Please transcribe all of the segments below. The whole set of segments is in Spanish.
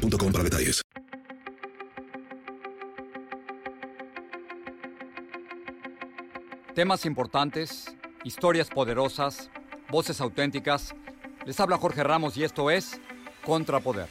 boostmobile.com para detalles. Temas importantes, historias poderosas, voces auténticas. Les habla Jorge Ramos y esto es Contrapoder.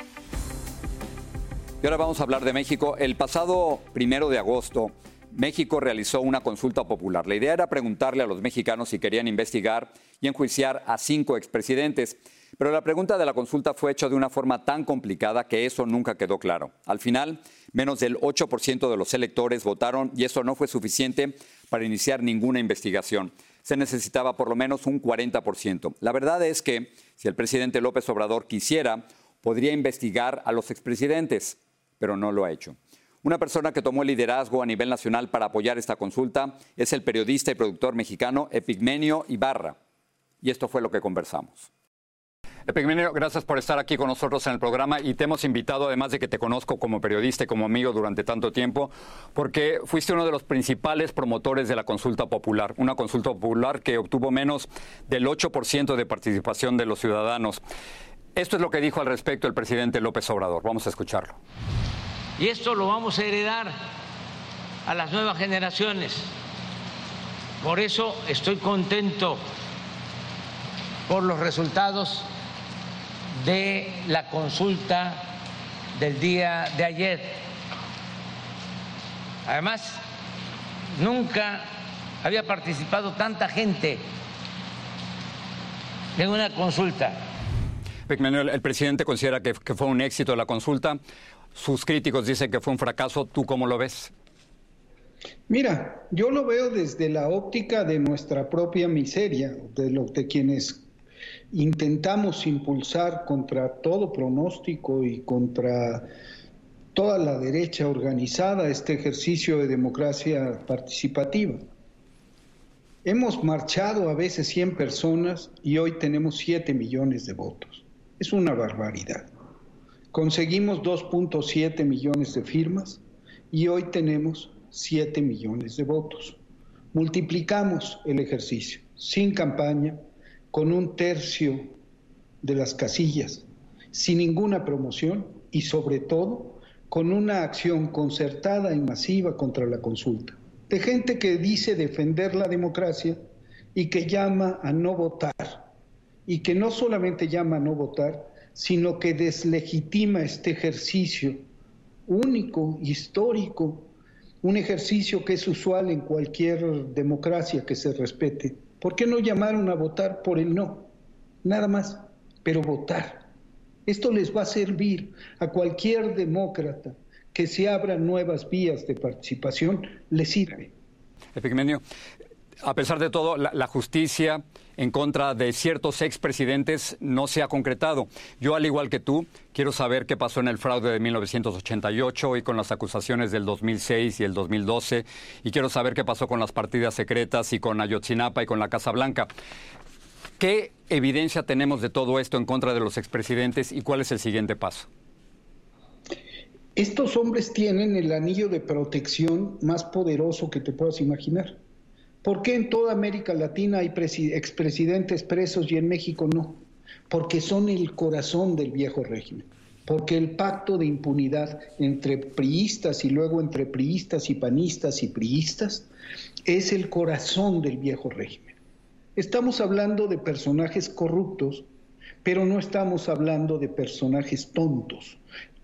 Y ahora vamos a hablar de México. El pasado primero de agosto, México realizó una consulta popular. La idea era preguntarle a los mexicanos si querían investigar y enjuiciar a cinco expresidentes. Pero la pregunta de la consulta fue hecha de una forma tan complicada que eso nunca quedó claro. Al final, menos del 8% de los electores votaron y eso no fue suficiente para iniciar ninguna investigación. Se necesitaba por lo menos un 40%. La verdad es que si el presidente López Obrador quisiera, podría investigar a los expresidentes, pero no lo ha hecho. Una persona que tomó el liderazgo a nivel nacional para apoyar esta consulta es el periodista y productor mexicano Epigmenio Ibarra. Y esto fue lo que conversamos. Epigmenio, gracias por estar aquí con nosotros en el programa y te hemos invitado, además de que te conozco como periodista y como amigo durante tanto tiempo, porque fuiste uno de los principales promotores de la consulta popular, una consulta popular que obtuvo menos del 8% de participación de los ciudadanos. Esto es lo que dijo al respecto el presidente López Obrador. Vamos a escucharlo. Y esto lo vamos a heredar a las nuevas generaciones. Por eso estoy contento por los resultados de la consulta del día de ayer. Además, nunca había participado tanta gente en una consulta. El presidente considera que, fue un éxito la consulta. Sus críticos dicen que fue un fracaso. ¿Tú cómo lo ves? Mira, yo lo veo desde la óptica de nuestra propia miseria, de lo de quienes intentamos impulsar contra todo pronóstico y contra toda la derecha organizada este ejercicio de democracia participativa. Hemos marchado a veces 100 personas y hoy tenemos 7 millones de votos. Es una barbaridad. Conseguimos 2.7 millones de firmas y hoy tenemos 7 millones de votos. Multiplicamos el ejercicio sin campaña, con un tercio de las casillas, sin ninguna promoción y sobre todo con una acción concertada y masiva contra la consulta, de gente que dice defender la democracia y que llama a no votar, y que no solamente llama a no votar, sino que deslegitima este ejercicio único, histórico, un ejercicio que es usual en cualquier democracia que se respete ¿Por qué no llamaron a votar por el no? Nada más, pero votar. Esto les va a servir a cualquier demócrata que se abran nuevas vías de participación, le sirve. Epigmenio, a pesar de todo, la, justicia en contra de ciertos expresidentes no se ha concretado. Yo, al igual que tú, quiero saber qué pasó en el fraude de 1988 y con las acusaciones del 2006 y el 2012, y quiero saber qué pasó con las partidas secretas y con Ayotzinapa y con la Casa Blanca. ¿Qué evidencia tenemos de todo esto en contra de los expresidentes y cuál es el siguiente paso? Estos hombres tienen el anillo de protección más poderoso que te puedas imaginar ¿Por qué en toda América Latina hay expresidentes presos y en México no? Porque son el corazón del viejo régimen. Porque el pacto de impunidad entre priistas y luego entre priistas y panistas y priistas es el corazón del viejo régimen. Estamos hablando de personajes corruptos, pero no estamos hablando de personajes tontos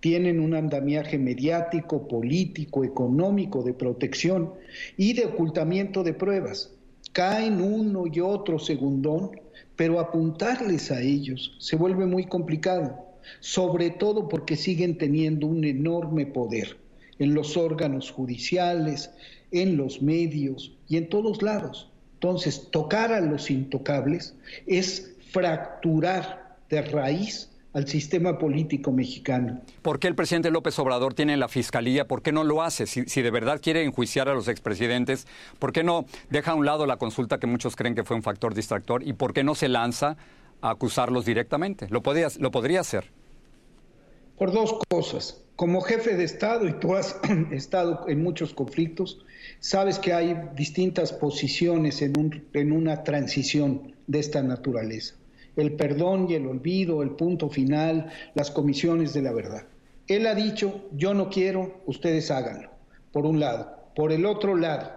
tienen un andamiaje mediático, político, económico, de protección y de ocultamiento de pruebas. Caen uno y otro segundón, pero apuntarles a ellos se vuelve muy complicado, sobre todo porque siguen teniendo un enorme poder en los órganos judiciales, en los medios y en todos lados. Entonces, tocar a los intocables es fracturar de raíz al sistema político mexicano. ¿Por qué el presidente López Obrador tiene la fiscalía? ¿Por qué no lo hace? Si, si, de verdad quiere enjuiciar a los expresidentes, ¿por qué no deja a un lado la consulta que muchos creen que fue un factor distractor? ¿Y por qué no se lanza a acusarlos directamente? Lo, podría, lo podría hacer. Por dos cosas. Como jefe de Estado, y tú has estado en muchos conflictos, sabes que hay distintas posiciones en, un, en una transición de esta naturaleza el perdón y el olvido, el punto final, las comisiones de la verdad. Él ha dicho, yo no quiero, ustedes háganlo, por un lado. Por el otro lado,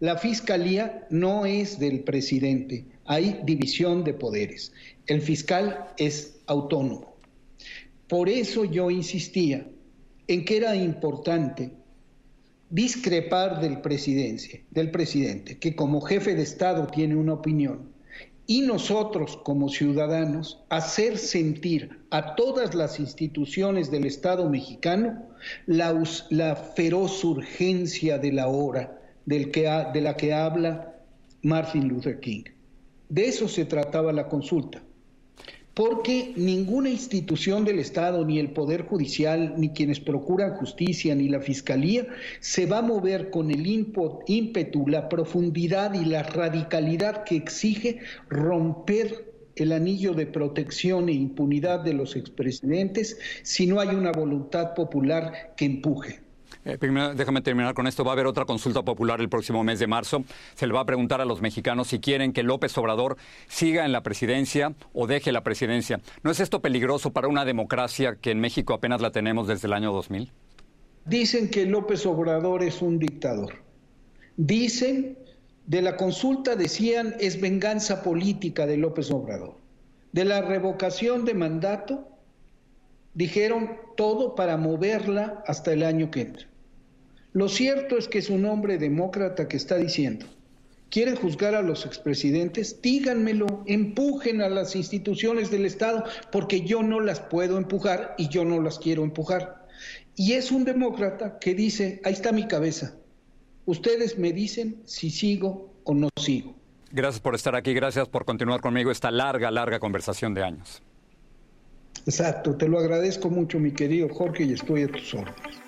la fiscalía no es del presidente, hay división de poderes. El fiscal es autónomo. Por eso yo insistía en que era importante discrepar del presidencia, del presidente, que como jefe de Estado tiene una opinión, y nosotros como ciudadanos hacer sentir a todas las instituciones del Estado mexicano la, feroz urgencia de la hora del que de la que habla Martin Luther King. De eso se trataba la consulta porque ninguna institución del Estado, ni el Poder Judicial, ni quienes procuran justicia, ni la Fiscalía, se va a mover con el ímpetu, la profundidad y la radicalidad que exige romper el anillo de protección e impunidad de los expresidentes si no hay una voluntad popular que empuje. Eh, primero, déjame terminar con esto. Va a haber otra consulta popular el próximo mes de marzo. Se le va a preguntar a los mexicanos si quieren que López Obrador siga en la presidencia o deje la presidencia. ¿No es esto peligroso para una democracia que en México apenas la tenemos desde el año 2000? Dicen que López Obrador es un dictador. Dicen, de la consulta decían, es venganza política de López Obrador. De la revocación de mandato, dijeron todo para moverla hasta el año que entra. Lo cierto es que es un hombre demócrata que está diciendo, quieren juzgar a los expresidentes, díganmelo, empujen a las instituciones del Estado, porque yo no las puedo empujar y yo no las quiero empujar. Y es un demócrata que dice, ahí está mi cabeza, ustedes me dicen si sigo o no sigo. Gracias por estar aquí, gracias por continuar conmigo esta larga, larga conversación de años. Exacto, te lo agradezco mucho, mi querido Jorge, y estoy a tus órdenes.